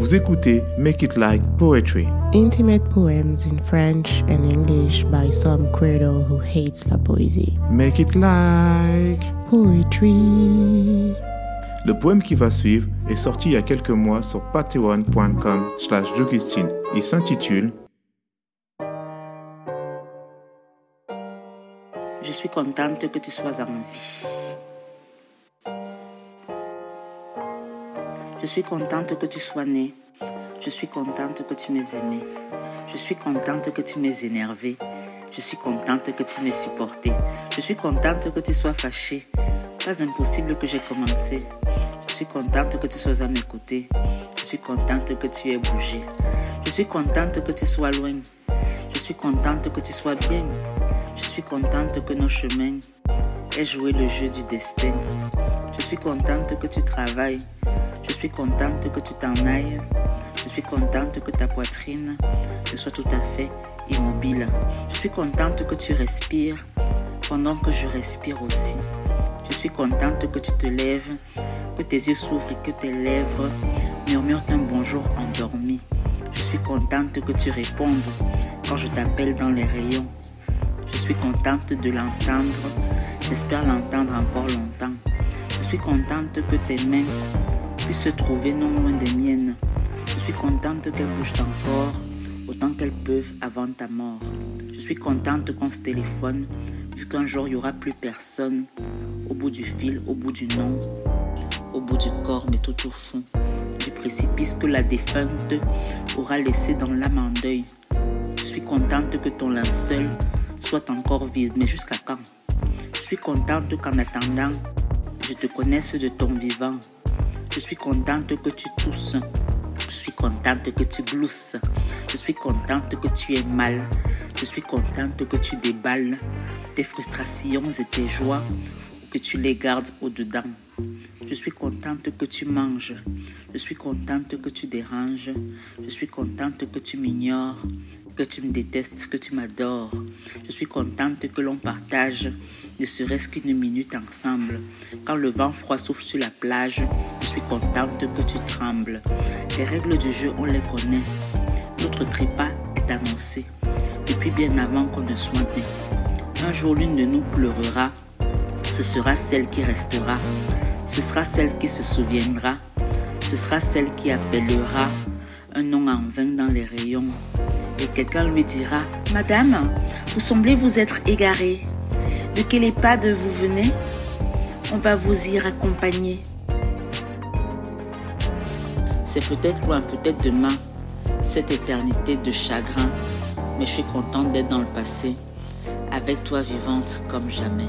Vous écoutez Make It Like Poetry. Intimate poems in French and English by some credo who hates la poésie. Make It Like Poetry. Le poème qui va suivre est sorti il y a quelques mois sur patreon.com slash Il s'intitule Je suis contente que tu sois en vie. Je suis contente que tu sois né. Je suis contente que tu m'aies aimé. Je suis contente que tu m'aies énervé. Je suis contente que tu m'aies supporté. Je suis contente que tu sois fâché. Pas impossible que j'ai commencé. Je suis contente que tu sois à mes côtés. Je suis contente que tu aies bougé. Je suis contente que tu sois loin. Je suis contente que tu sois bien. Je suis contente que nos chemins aient joué le jeu du destin. Je suis contente que tu travailles. Je suis contente que tu t'en ailles. Je suis contente que ta poitrine soit tout à fait immobile. Je suis contente que tu respires pendant que je respire aussi. Je suis contente que tu te lèves, que tes yeux s'ouvrent et que tes lèvres murmurent un bonjour endormi. Je suis contente que tu répondes quand je t'appelle dans les rayons. Je suis contente de l'entendre. J'espère l'entendre encore longtemps. Je suis contente que tes mains puissent se trouver non loin des miennes. Je suis contente qu'elles bougent encore autant qu'elles peuvent avant ta mort. Je suis contente qu'on se téléphone, vu qu'un jour il n'y aura plus personne au bout du fil, au bout du nom, au bout du corps, mais tout au fond du précipice que la défunte aura laissé dans l'âme en deuil. Je suis contente que ton linceul soit encore vide, mais jusqu'à quand? Je suis contente qu'en attendant, je te connaisse de ton vivant. Je suis contente que tu tousses. Je suis contente que tu glousses. Je suis contente que tu aies mal. Je suis contente que tu déballes tes frustrations et tes joies, que tu les gardes au-dedans. Je suis contente que tu manges. Je suis contente que tu déranges. Je suis contente que tu m'ignores que tu me détestes, que tu m'adores. Je suis contente que l'on partage ne serait-ce qu'une minute ensemble. Quand le vent froid souffle sur la plage, je suis contente que tu trembles. Les règles du jeu, on les connaît. Notre trépas est annoncé depuis bien avant qu'on ne soit né. Un jour, l'une de nous pleurera. Ce sera celle qui restera. Ce sera celle qui se souviendra. Ce sera celle qui appellera un nom en vain dans les rayons et quelqu'un lui dira Madame, vous semblez vous être égarée. De quel EHPAD vous venez? On va vous y raccompagner. C'est peut-être loin, peut-être demain, cette éternité de chagrin, mais je suis contente d'être dans le passé, avec toi vivante comme jamais.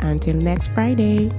Until next Friday.